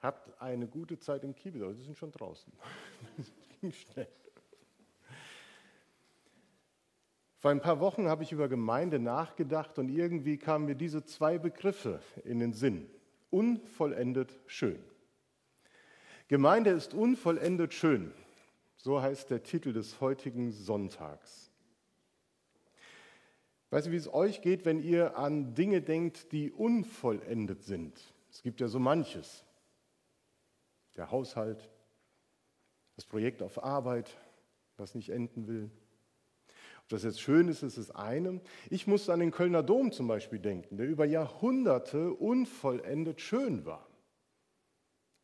Habt eine gute Zeit im Kiebel, Sie sind schon draußen. Ging schnell. Vor ein paar Wochen habe ich über Gemeinde nachgedacht und irgendwie kamen mir diese zwei Begriffe in den Sinn. Unvollendet schön. Gemeinde ist unvollendet schön. So heißt der Titel des heutigen Sonntags. Weißt du, wie es euch geht, wenn ihr an Dinge denkt, die unvollendet sind? Es gibt ja so manches. Der Haushalt, das Projekt auf Arbeit, was nicht enden will, das jetzt schön ist, ist das eine. Ich musste an den Kölner Dom zum Beispiel denken, der über Jahrhunderte unvollendet schön war.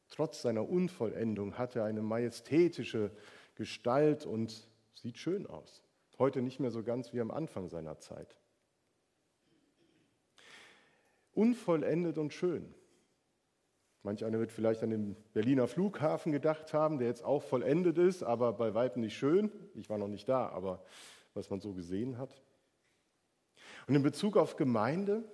Trotz seiner Unvollendung hat er eine majestätische Gestalt und sieht schön aus. Heute nicht mehr so ganz wie am Anfang seiner Zeit. Unvollendet und schön. Manch einer wird vielleicht an den Berliner Flughafen gedacht haben, der jetzt auch vollendet ist, aber bei weitem nicht schön. Ich war noch nicht da, aber was man so gesehen hat. Und in Bezug auf Gemeinde,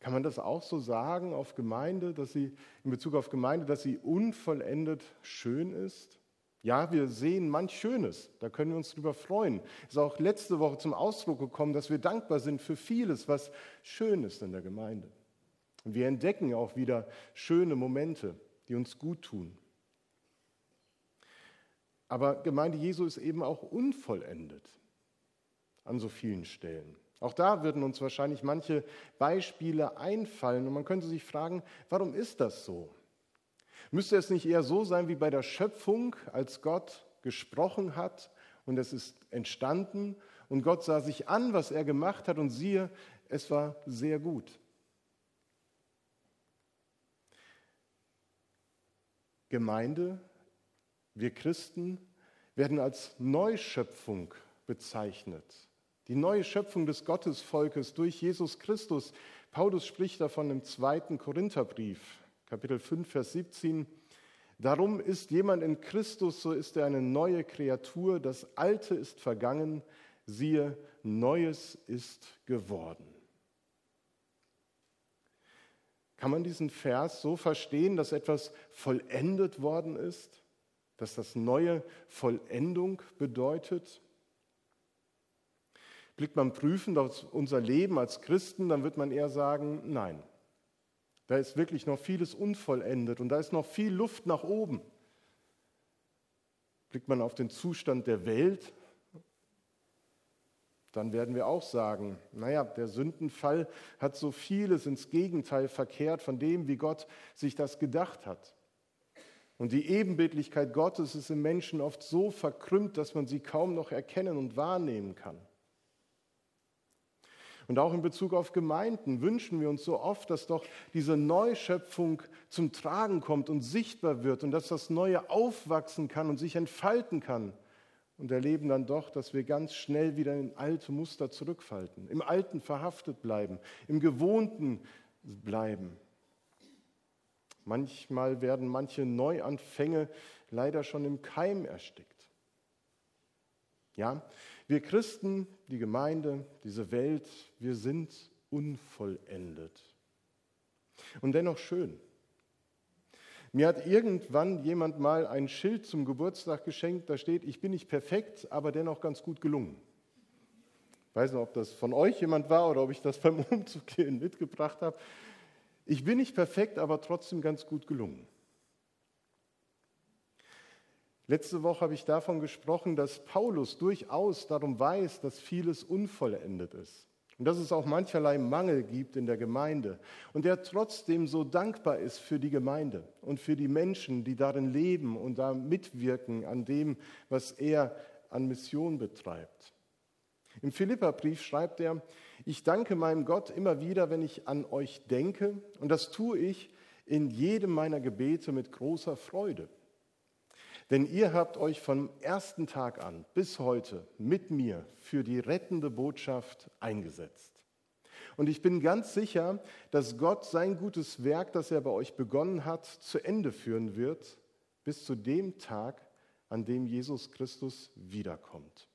kann man das auch so sagen auf Gemeinde, dass sie in Bezug auf Gemeinde, dass sie unvollendet schön ist? Ja, wir sehen manch Schönes, da können wir uns drüber freuen. Es ist auch letzte Woche zum Ausdruck gekommen, dass wir dankbar sind für vieles, was schön ist in der Gemeinde. Und wir entdecken auch wieder schöne Momente, die uns gut tun. Aber Gemeinde Jesu ist eben auch unvollendet an so vielen Stellen. Auch da würden uns wahrscheinlich manche Beispiele einfallen und man könnte sich fragen, warum ist das so? Müsste es nicht eher so sein wie bei der Schöpfung, als Gott gesprochen hat und es ist entstanden und Gott sah sich an, was er gemacht hat und siehe, es war sehr gut. Gemeinde wir Christen werden als Neuschöpfung bezeichnet. Die neue Schöpfung des Gottesvolkes durch Jesus Christus. Paulus spricht davon im zweiten Korintherbrief, Kapitel 5, Vers 17. Darum ist jemand in Christus, so ist er eine neue Kreatur. Das Alte ist vergangen, siehe, Neues ist geworden. Kann man diesen Vers so verstehen, dass etwas vollendet worden ist? dass das neue Vollendung bedeutet. Blickt man prüfend auf unser Leben als Christen, dann wird man eher sagen, nein, da ist wirklich noch vieles unvollendet und da ist noch viel Luft nach oben. Blickt man auf den Zustand der Welt, dann werden wir auch sagen, naja, der Sündenfall hat so vieles ins Gegenteil verkehrt von dem, wie Gott sich das gedacht hat. Und die Ebenbildlichkeit Gottes ist im Menschen oft so verkrümmt, dass man sie kaum noch erkennen und wahrnehmen kann. Und auch in Bezug auf Gemeinden wünschen wir uns so oft, dass doch diese Neuschöpfung zum Tragen kommt und sichtbar wird und dass das Neue aufwachsen kann und sich entfalten kann. Und erleben dann doch, dass wir ganz schnell wieder in alte Muster zurückfalten, im Alten verhaftet bleiben, im Gewohnten bleiben. Manchmal werden manche Neuanfänge leider schon im Keim erstickt. Ja, wir Christen, die Gemeinde, diese Welt, wir sind unvollendet. Und dennoch schön. Mir hat irgendwann jemand mal ein Schild zum Geburtstag geschenkt, da steht, ich bin nicht perfekt, aber dennoch ganz gut gelungen. Ich weiß nicht, ob das von euch jemand war oder ob ich das beim Umzug hier mitgebracht habe. Ich bin nicht perfekt, aber trotzdem ganz gut gelungen. Letzte Woche habe ich davon gesprochen, dass Paulus durchaus darum weiß, dass vieles unvollendet ist und dass es auch mancherlei Mangel gibt in der Gemeinde und er trotzdem so dankbar ist für die Gemeinde und für die Menschen, die darin leben und da mitwirken an dem, was er an Mission betreibt. Im Philipperbrief schreibt er, ich danke meinem Gott immer wieder, wenn ich an euch denke, und das tue ich in jedem meiner Gebete mit großer Freude. Denn ihr habt euch vom ersten Tag an bis heute mit mir für die rettende Botschaft eingesetzt. Und ich bin ganz sicher, dass Gott sein gutes Werk, das er bei euch begonnen hat, zu Ende führen wird, bis zu dem Tag, an dem Jesus Christus wiederkommt.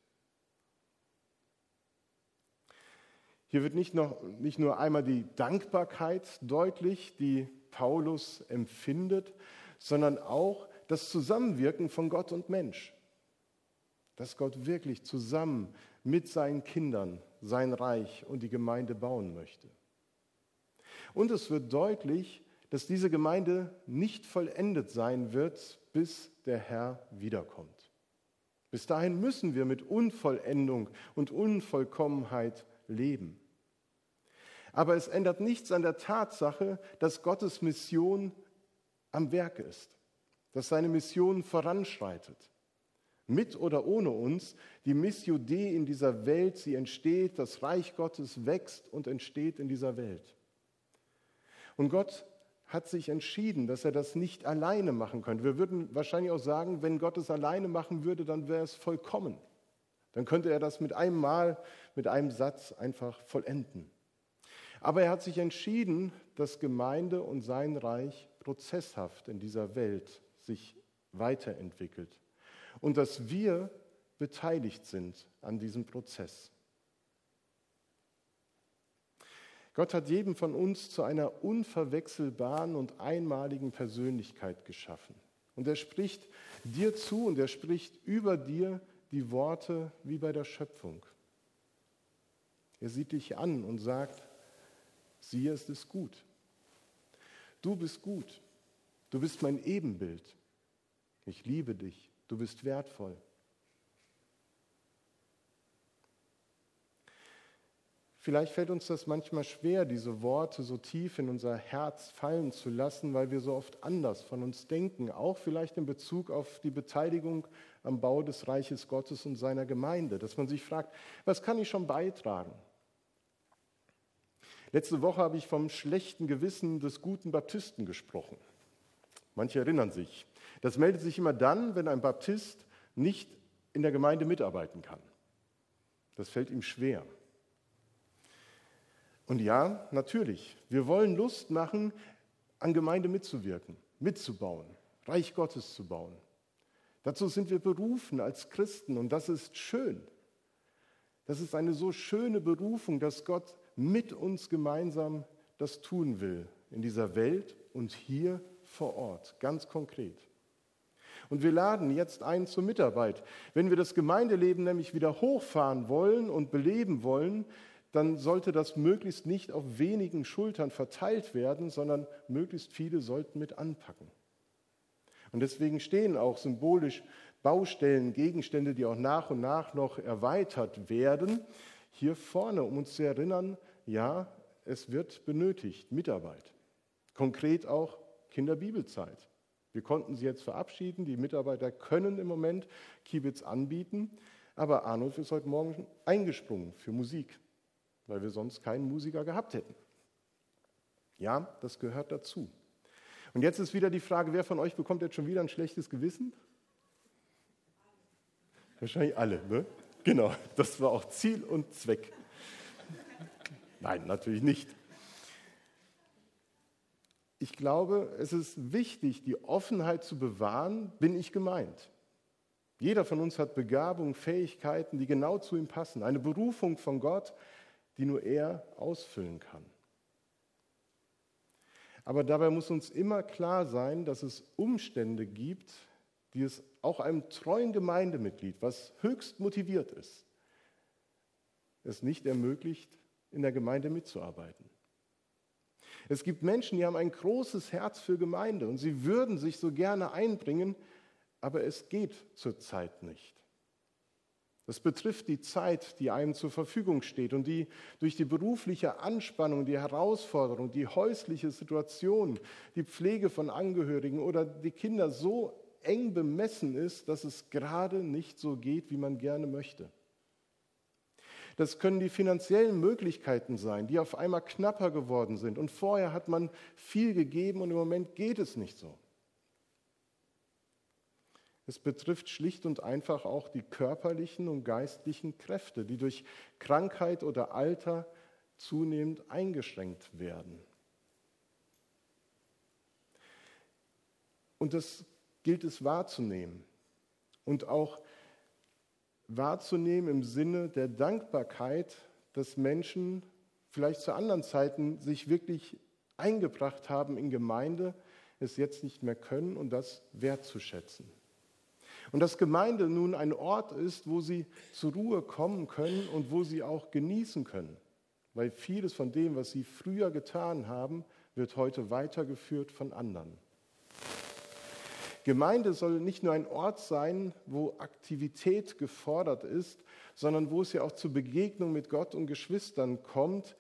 Hier wird nicht, noch, nicht nur einmal die Dankbarkeit deutlich, die Paulus empfindet, sondern auch das Zusammenwirken von Gott und Mensch. Dass Gott wirklich zusammen mit seinen Kindern sein Reich und die Gemeinde bauen möchte. Und es wird deutlich, dass diese Gemeinde nicht vollendet sein wird, bis der Herr wiederkommt. Bis dahin müssen wir mit Unvollendung und Unvollkommenheit leben. Aber es ändert nichts an der Tatsache, dass Gottes Mission am Werk ist, dass seine Mission voranschreitet. Mit oder ohne uns, die Missio Dei in dieser Welt, sie entsteht, das Reich Gottes wächst und entsteht in dieser Welt. Und Gott hat sich entschieden, dass er das nicht alleine machen könnte. Wir würden wahrscheinlich auch sagen, wenn Gott es alleine machen würde, dann wäre es vollkommen. Dann könnte er das mit einem Mal, mit einem Satz einfach vollenden. Aber er hat sich entschieden, dass Gemeinde und sein Reich prozesshaft in dieser Welt sich weiterentwickelt und dass wir beteiligt sind an diesem Prozess. Gott hat jeden von uns zu einer unverwechselbaren und einmaligen Persönlichkeit geschaffen. Und er spricht dir zu und er spricht über dir die Worte wie bei der Schöpfung. Er sieht dich an und sagt, siehe, es ist gut. Du bist gut. Du bist mein Ebenbild. Ich liebe dich. Du bist wertvoll. Vielleicht fällt uns das manchmal schwer, diese Worte so tief in unser Herz fallen zu lassen, weil wir so oft anders von uns denken, auch vielleicht in Bezug auf die Beteiligung am Bau des Reiches Gottes und seiner Gemeinde, dass man sich fragt, was kann ich schon beitragen? Letzte Woche habe ich vom schlechten Gewissen des guten Baptisten gesprochen. Manche erinnern sich. Das meldet sich immer dann, wenn ein Baptist nicht in der Gemeinde mitarbeiten kann. Das fällt ihm schwer. Und ja, natürlich, wir wollen Lust machen, an Gemeinde mitzuwirken, mitzubauen, Reich Gottes zu bauen. Dazu sind wir berufen als Christen und das ist schön. Das ist eine so schöne Berufung, dass Gott mit uns gemeinsam das tun will in dieser Welt und hier vor Ort, ganz konkret. Und wir laden jetzt ein zur Mitarbeit. Wenn wir das Gemeindeleben nämlich wieder hochfahren wollen und beleben wollen, dann sollte das möglichst nicht auf wenigen Schultern verteilt werden, sondern möglichst viele sollten mit anpacken. Und deswegen stehen auch symbolisch Baustellen, Gegenstände, die auch nach und nach noch erweitert werden, hier vorne, um uns zu erinnern, ja, es wird benötigt, Mitarbeit. Konkret auch Kinderbibelzeit. Wir konnten sie jetzt verabschieden, die Mitarbeiter können im Moment Kibitz anbieten, aber Arnulf ist heute Morgen eingesprungen für Musik weil wir sonst keinen Musiker gehabt hätten. Ja, das gehört dazu. Und jetzt ist wieder die Frage, wer von euch bekommt jetzt schon wieder ein schlechtes Gewissen? Wahrscheinlich alle, ne? Genau, das war auch Ziel und Zweck. Nein, natürlich nicht. Ich glaube, es ist wichtig, die Offenheit zu bewahren, bin ich gemeint. Jeder von uns hat Begabungen, Fähigkeiten, die genau zu ihm passen. Eine Berufung von Gott, die nur er ausfüllen kann. Aber dabei muss uns immer klar sein, dass es Umstände gibt, die es auch einem treuen Gemeindemitglied, was höchst motiviert ist, es nicht ermöglicht, in der Gemeinde mitzuarbeiten. Es gibt Menschen, die haben ein großes Herz für Gemeinde und sie würden sich so gerne einbringen, aber es geht zurzeit nicht. Das betrifft die Zeit, die einem zur Verfügung steht und die durch die berufliche Anspannung, die Herausforderung, die häusliche Situation, die Pflege von Angehörigen oder die Kinder so eng bemessen ist, dass es gerade nicht so geht, wie man gerne möchte. Das können die finanziellen Möglichkeiten sein, die auf einmal knapper geworden sind. Und vorher hat man viel gegeben und im Moment geht es nicht so. Es betrifft schlicht und einfach auch die körperlichen und geistlichen Kräfte, die durch Krankheit oder Alter zunehmend eingeschränkt werden. Und das gilt es wahrzunehmen und auch wahrzunehmen im Sinne der Dankbarkeit, dass Menschen vielleicht zu anderen Zeiten sich wirklich eingebracht haben in Gemeinde, es jetzt nicht mehr können und das wertzuschätzen. Und dass Gemeinde nun ein Ort ist, wo sie zur Ruhe kommen können und wo sie auch genießen können. Weil vieles von dem, was sie früher getan haben, wird heute weitergeführt von anderen. Gemeinde soll nicht nur ein Ort sein, wo Aktivität gefordert ist, sondern wo es ja auch zur Begegnung mit Gott und Geschwistern kommt,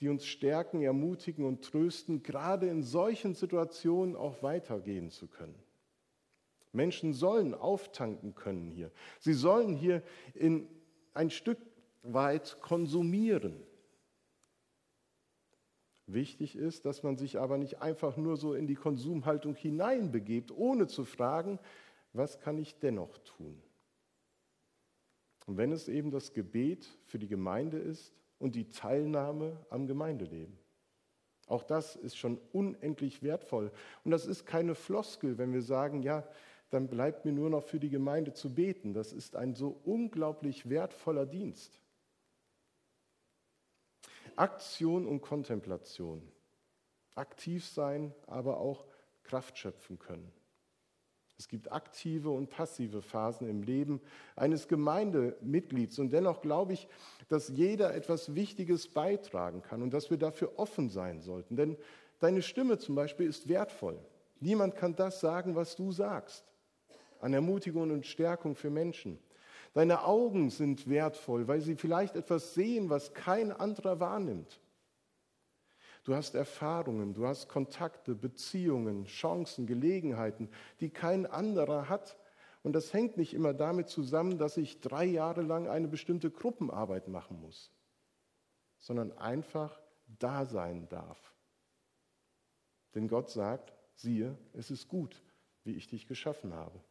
die uns stärken, ermutigen und trösten, gerade in solchen Situationen auch weitergehen zu können. Menschen sollen auftanken können hier. Sie sollen hier in ein Stück weit konsumieren. Wichtig ist, dass man sich aber nicht einfach nur so in die Konsumhaltung hineinbegebt, ohne zu fragen, was kann ich dennoch tun? Und wenn es eben das Gebet für die Gemeinde ist und die Teilnahme am Gemeindeleben. Auch das ist schon unendlich wertvoll. Und das ist keine Floskel, wenn wir sagen, ja, dann bleibt mir nur noch für die Gemeinde zu beten. Das ist ein so unglaublich wertvoller Dienst. Aktion und Kontemplation. Aktiv sein, aber auch Kraft schöpfen können. Es gibt aktive und passive Phasen im Leben eines Gemeindemitglieds. Und dennoch glaube ich, dass jeder etwas Wichtiges beitragen kann und dass wir dafür offen sein sollten. Denn deine Stimme zum Beispiel ist wertvoll. Niemand kann das sagen, was du sagst. An Ermutigung und Stärkung für Menschen. Deine Augen sind wertvoll, weil sie vielleicht etwas sehen, was kein anderer wahrnimmt. Du hast Erfahrungen, du hast Kontakte, Beziehungen, Chancen, Gelegenheiten, die kein anderer hat. Und das hängt nicht immer damit zusammen, dass ich drei Jahre lang eine bestimmte Gruppenarbeit machen muss, sondern einfach da sein darf. Denn Gott sagt, siehe, es ist gut, wie ich dich geschaffen habe.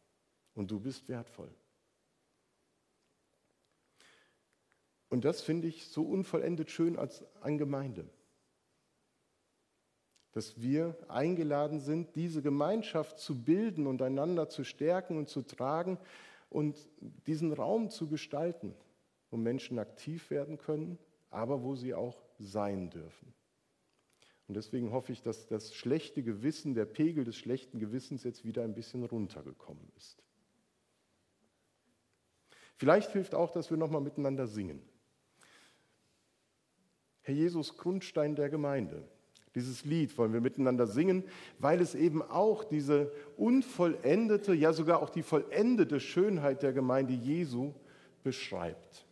Und du bist wertvoll. Und das finde ich so unvollendet schön als an Gemeinde. Dass wir eingeladen sind, diese Gemeinschaft zu bilden und einander zu stärken und zu tragen und diesen Raum zu gestalten, wo Menschen aktiv werden können, aber wo sie auch sein dürfen. Und deswegen hoffe ich, dass das schlechte Gewissen, der Pegel des schlechten Gewissens jetzt wieder ein bisschen runtergekommen ist. Vielleicht hilft auch, dass wir nochmal miteinander singen. Herr Jesus, Grundstein der Gemeinde. Dieses Lied wollen wir miteinander singen, weil es eben auch diese unvollendete, ja sogar auch die vollendete Schönheit der Gemeinde Jesu beschreibt.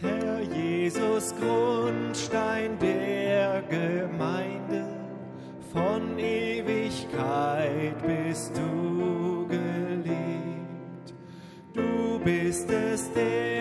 Herr Jesus, Grundstein der Gemeinde, von Ewigkeit bist du bist es, der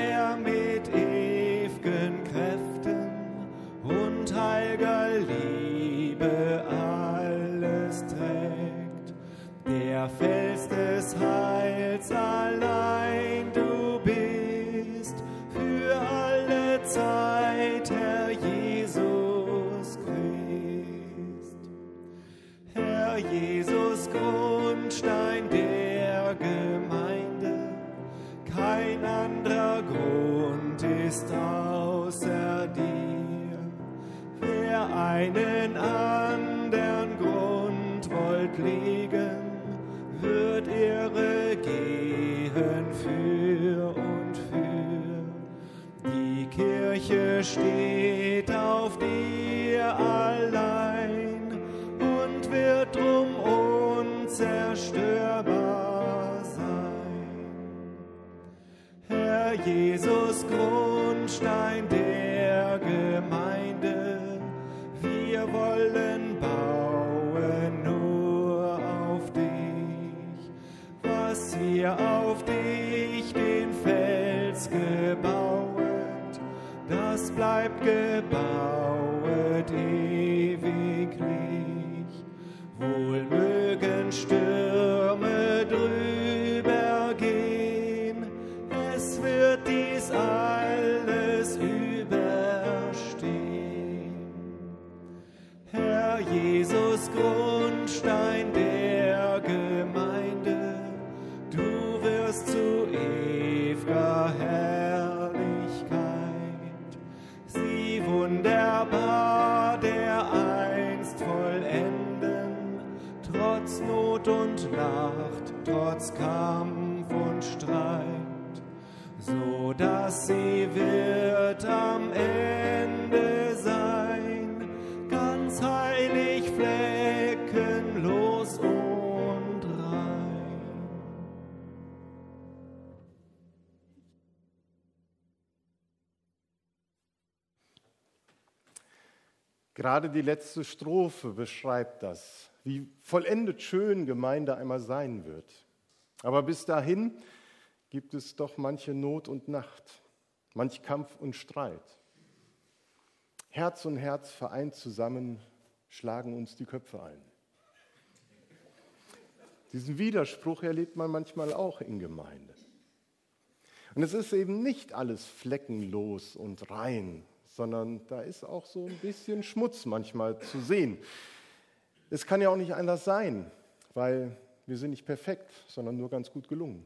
Steht auf dir allein und wird drum unzerstörbar Jesus Grundstein gebauet ewiglich. Wohl mögen Stürme drüben alles überstehen. Herr Jesus, Grundstein der Der einst vollenden, trotz Not und Nacht, trotz Kampf und Streit, so dass sie wird am Ende Gerade die letzte Strophe beschreibt das, wie vollendet schön Gemeinde einmal sein wird. Aber bis dahin gibt es doch manche Not und Nacht, manch Kampf und Streit. Herz und Herz vereint zusammen schlagen uns die Köpfe ein. Diesen Widerspruch erlebt man manchmal auch in Gemeinde. Und es ist eben nicht alles fleckenlos und rein, sondern da ist auch so ein bisschen Schmutz manchmal zu sehen. Es kann ja auch nicht anders sein, weil wir sind nicht perfekt, sondern nur ganz gut gelungen.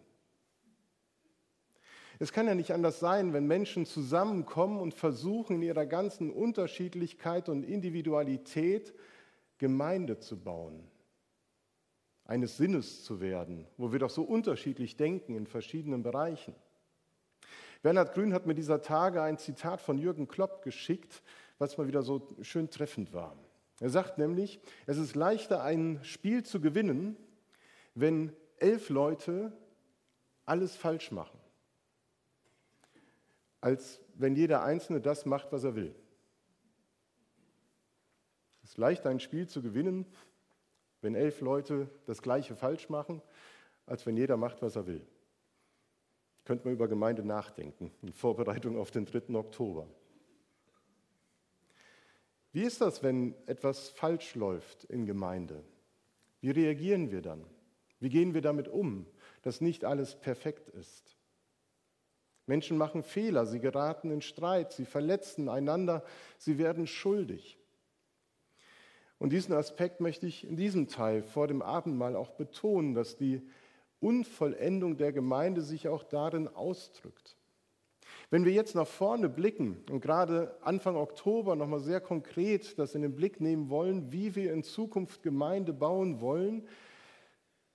Es kann ja nicht anders sein, wenn Menschen zusammenkommen und versuchen, in ihrer ganzen Unterschiedlichkeit und Individualität Gemeinde zu bauen, eines Sinnes zu werden, wo wir doch so unterschiedlich denken in verschiedenen Bereichen. Bernhard Grün hat mir dieser Tage ein Zitat von Jürgen Klopp geschickt, was mal wieder so schön treffend war. Er sagt nämlich, es ist leichter, ein Spiel zu gewinnen, wenn elf Leute alles falsch machen, als wenn jeder Einzelne das macht, was er will. Es ist leichter, ein Spiel zu gewinnen, wenn elf Leute das Gleiche falsch machen, als wenn jeder macht, was er will. Könnte man über Gemeinde nachdenken, in Vorbereitung auf den 3. Oktober. Wie ist das, wenn etwas falsch läuft in Gemeinde? Wie reagieren wir dann? Wie gehen wir damit um, dass nicht alles perfekt ist? Menschen machen Fehler, sie geraten in Streit, sie verletzen einander, sie werden schuldig. Und diesen Aspekt möchte ich in diesem Teil vor dem Abendmahl auch betonen, dass die Unvollendung der Gemeinde sich auch darin ausdrückt. Wenn wir jetzt nach vorne blicken und gerade Anfang Oktober nochmal sehr konkret das in den Blick nehmen wollen, wie wir in Zukunft Gemeinde bauen wollen,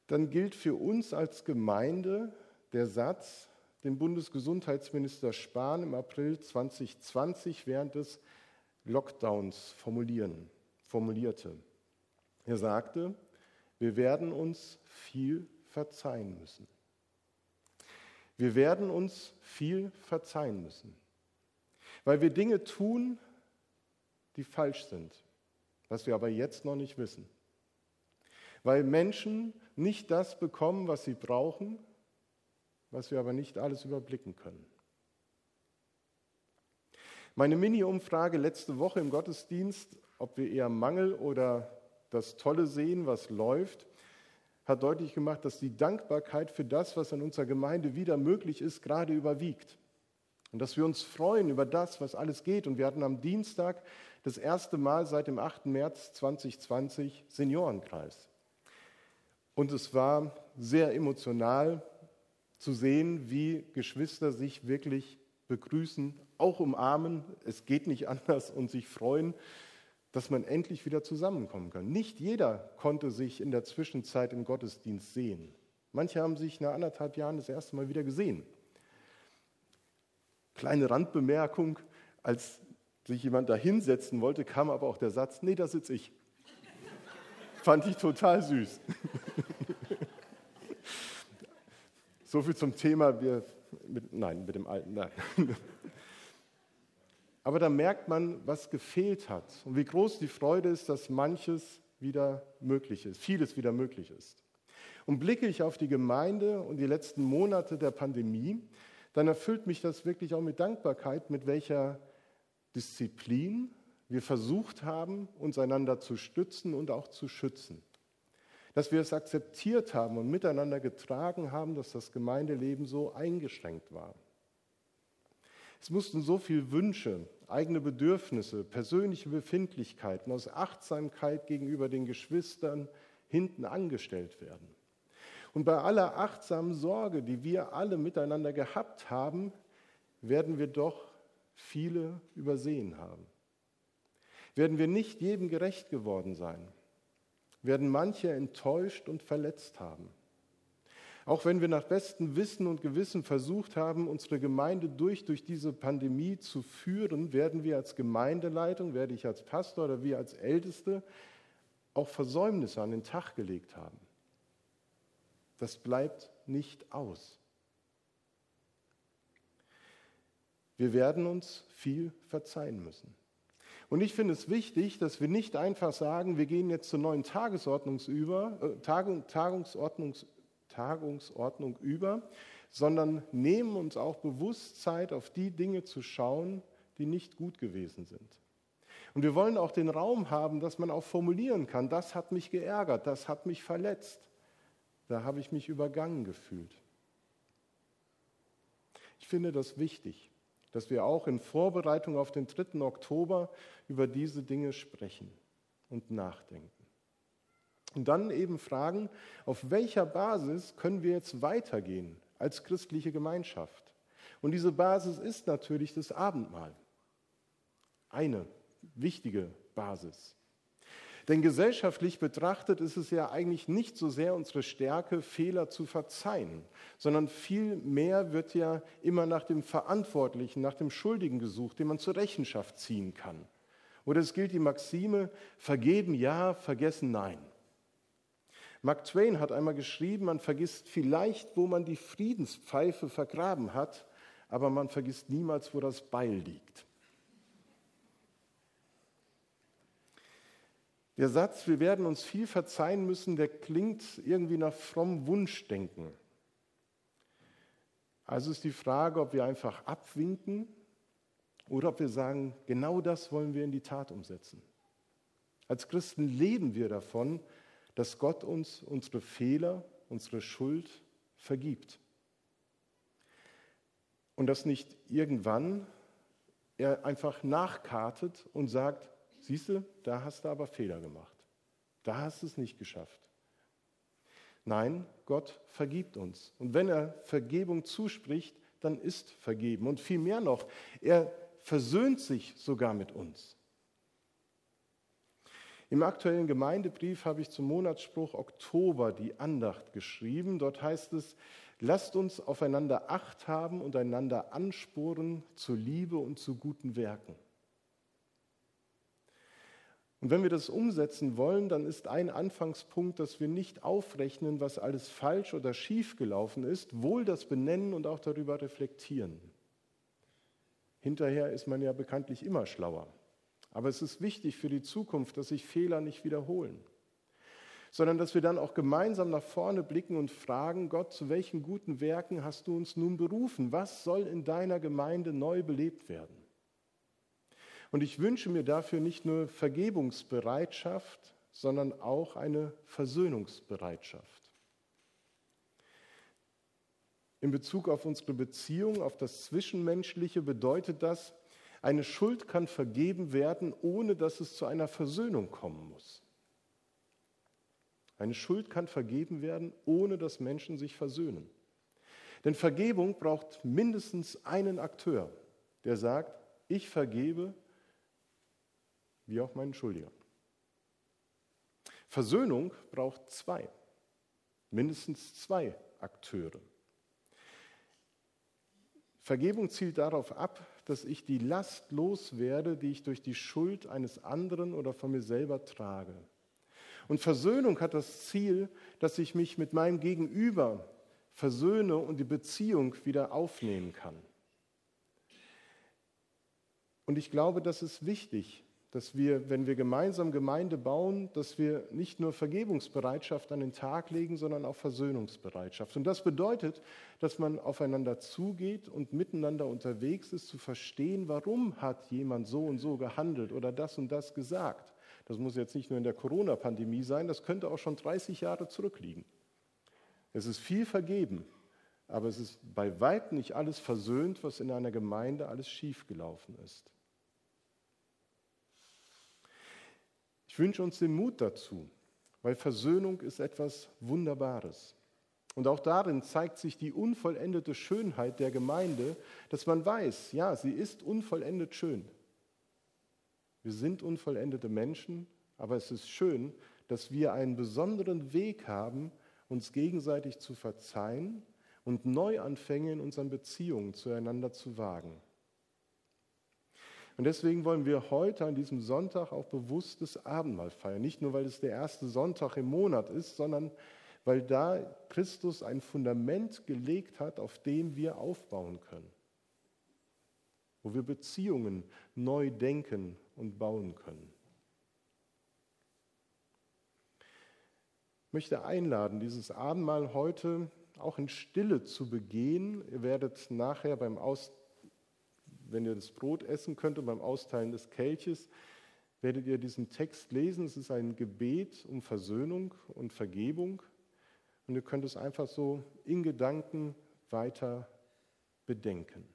dann gilt für uns als Gemeinde der Satz, den Bundesgesundheitsminister Spahn im April 2020 während des Lockdowns formulieren, formulierte. Er sagte, wir werden uns viel verzeihen müssen. Wir werden uns viel verzeihen müssen, weil wir Dinge tun, die falsch sind, was wir aber jetzt noch nicht wissen. Weil Menschen nicht das bekommen, was sie brauchen, was wir aber nicht alles überblicken können. Meine Mini-Umfrage letzte Woche im Gottesdienst, ob wir eher Mangel oder das Tolle sehen, was läuft, hat deutlich gemacht, dass die Dankbarkeit für das, was in unserer Gemeinde wieder möglich ist, gerade überwiegt. Und dass wir uns freuen über das, was alles geht. Und wir hatten am Dienstag das erste Mal seit dem 8. März 2020 Seniorenkreis. Und es war sehr emotional zu sehen, wie Geschwister sich wirklich begrüßen, auch umarmen. Es geht nicht anders und sich freuen dass man endlich wieder zusammenkommen kann. Nicht jeder konnte sich in der Zwischenzeit im Gottesdienst sehen. Manche haben sich nach anderthalb Jahren das erste Mal wieder gesehen. Kleine Randbemerkung, als sich jemand da hinsetzen wollte, kam aber auch der Satz, nee, da sitze ich. Fand ich total süß. so viel zum Thema, wir, mit, nein, mit dem Alten, nein. Aber da merkt man, was gefehlt hat und wie groß die Freude ist, dass manches wieder möglich ist, vieles wieder möglich ist. Und blicke ich auf die Gemeinde und die letzten Monate der Pandemie, dann erfüllt mich das wirklich auch mit Dankbarkeit, mit welcher Disziplin wir versucht haben, uns einander zu stützen und auch zu schützen. Dass wir es akzeptiert haben und miteinander getragen haben, dass das Gemeindeleben so eingeschränkt war. Es mussten so viele Wünsche, eigene Bedürfnisse, persönliche Befindlichkeiten aus Achtsamkeit gegenüber den Geschwistern hinten angestellt werden. Und bei aller achtsamen Sorge, die wir alle miteinander gehabt haben, werden wir doch viele übersehen haben. Werden wir nicht jedem gerecht geworden sein. werden manche enttäuscht und verletzt haben. Auch wenn wir nach bestem Wissen und Gewissen versucht haben, unsere Gemeinde durch, durch diese Pandemie zu führen, werden wir als Gemeindeleitung, werde ich als Pastor oder wir als Älteste auch Versäumnisse an den Tag gelegt haben. Das bleibt nicht aus. Wir werden uns viel verzeihen müssen. Und ich finde es wichtig, dass wir nicht einfach sagen, wir gehen jetzt zur neuen Tagesordnung über, äh, Tagung, Tagungsordnungs, Tagungsordnung über, sondern nehmen uns auch bewusst Zeit, auf die Dinge zu schauen, die nicht gut gewesen sind. Und wir wollen auch den Raum haben, dass man auch formulieren kann, das hat mich geärgert, das hat mich verletzt, da habe ich mich übergangen gefühlt. Ich finde das wichtig, dass wir auch in Vorbereitung auf den 3. Oktober über diese Dinge sprechen und nachdenken. Und dann eben fragen, auf welcher Basis können wir jetzt weitergehen als christliche Gemeinschaft? Und diese Basis ist natürlich das Abendmahl. Eine wichtige Basis. Denn gesellschaftlich betrachtet ist es ja eigentlich nicht so sehr unsere Stärke, Fehler zu verzeihen, sondern vielmehr wird ja immer nach dem Verantwortlichen, nach dem Schuldigen gesucht, den man zur Rechenschaft ziehen kann. Oder es gilt die Maxime, vergeben ja, vergessen nein. Mark Twain hat einmal geschrieben, man vergisst vielleicht, wo man die Friedenspfeife vergraben hat, aber man vergisst niemals, wo das Beil liegt. Der Satz, wir werden uns viel verzeihen müssen, der klingt irgendwie nach frommem Wunschdenken. Also ist die Frage, ob wir einfach abwinken oder ob wir sagen, genau das wollen wir in die Tat umsetzen. Als Christen leben wir davon, dass Gott uns unsere Fehler, unsere Schuld vergibt. Und dass nicht irgendwann er einfach nachkartet und sagt, siehst du, da hast du aber Fehler gemacht. Da hast du es nicht geschafft. Nein, Gott vergibt uns. Und wenn er Vergebung zuspricht, dann ist vergeben. Und viel mehr noch, er versöhnt sich sogar mit uns. Im aktuellen Gemeindebrief habe ich zum Monatsspruch Oktober die Andacht geschrieben. Dort heißt es, lasst uns aufeinander Acht haben und einander ansporen zur Liebe und zu guten Werken. Und wenn wir das umsetzen wollen, dann ist ein Anfangspunkt, dass wir nicht aufrechnen, was alles falsch oder schief gelaufen ist, wohl das benennen und auch darüber reflektieren. Hinterher ist man ja bekanntlich immer schlauer. Aber es ist wichtig für die Zukunft, dass sich Fehler nicht wiederholen, sondern dass wir dann auch gemeinsam nach vorne blicken und fragen, Gott, zu welchen guten Werken hast du uns nun berufen? Was soll in deiner Gemeinde neu belebt werden? Und ich wünsche mir dafür nicht nur Vergebungsbereitschaft, sondern auch eine Versöhnungsbereitschaft. In Bezug auf unsere Beziehung, auf das Zwischenmenschliche bedeutet das, eine Schuld kann vergeben werden, ohne dass es zu einer Versöhnung kommen muss. Eine Schuld kann vergeben werden, ohne dass Menschen sich versöhnen. Denn Vergebung braucht mindestens einen Akteur, der sagt, ich vergebe, wie auch meinen Schuldiger. Versöhnung braucht zwei, mindestens zwei Akteure. Vergebung zielt darauf ab, dass ich die Last loswerde, die ich durch die Schuld eines anderen oder von mir selber trage. Und Versöhnung hat das Ziel, dass ich mich mit meinem Gegenüber versöhne und die Beziehung wieder aufnehmen kann. Und ich glaube, das ist wichtig, dass wir, wenn wir gemeinsam Gemeinde bauen, dass wir nicht nur Vergebungsbereitschaft an den Tag legen, sondern auch Versöhnungsbereitschaft. Und das bedeutet, dass man aufeinander zugeht und miteinander unterwegs ist, zu verstehen, warum hat jemand so und so gehandelt oder das und das gesagt. Das muss jetzt nicht nur in der Corona-Pandemie sein, das könnte auch schon 30 Jahre zurückliegen. Es ist viel vergeben, aber es ist bei weitem nicht alles versöhnt, was in einer Gemeinde alles schiefgelaufen ist. Ich wünsche uns den Mut dazu, weil Versöhnung ist etwas Wunderbares. Und auch darin zeigt sich die unvollendete Schönheit der Gemeinde, dass man weiß, ja, sie ist unvollendet schön. Wir sind unvollendete Menschen, aber es ist schön, dass wir einen besonderen Weg haben, uns gegenseitig zu verzeihen und Neuanfänge in unseren Beziehungen zueinander zu wagen. Und deswegen wollen wir heute an diesem Sonntag auch bewusstes Abendmahl feiern. Nicht nur, weil es der erste Sonntag im Monat ist, sondern weil da Christus ein Fundament gelegt hat, auf dem wir aufbauen können. Wo wir Beziehungen neu denken und bauen können. Ich möchte einladen, dieses Abendmahl heute auch in Stille zu begehen. Ihr werdet nachher beim Aus wenn ihr das Brot essen könnt und beim Austeilen des Kelches, werdet ihr diesen Text lesen. Es ist ein Gebet um Versöhnung und Vergebung. Und ihr könnt es einfach so in Gedanken weiter bedenken.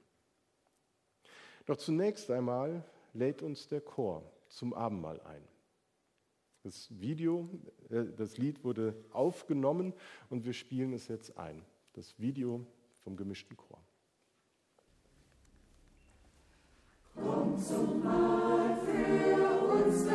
Doch zunächst einmal lädt uns der Chor zum Abendmahl ein. Das Video, äh, das Lied wurde aufgenommen und wir spielen es jetzt ein. Das Video vom gemischten Chor. Zum Mahl für uns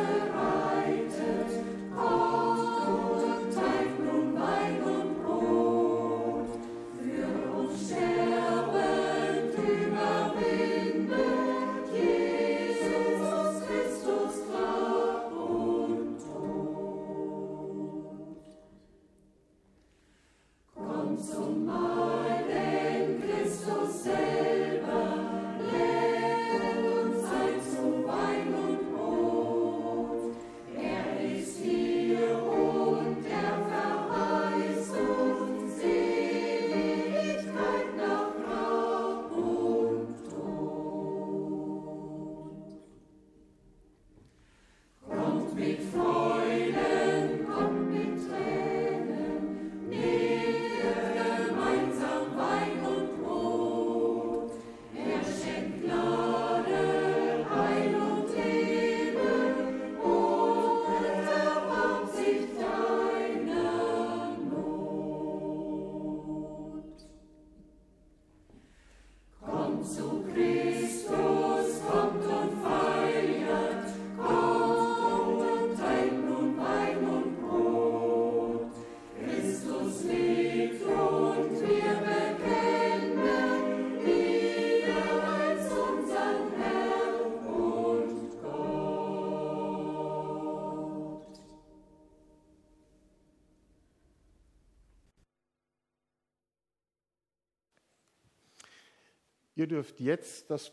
Ihr dürft jetzt das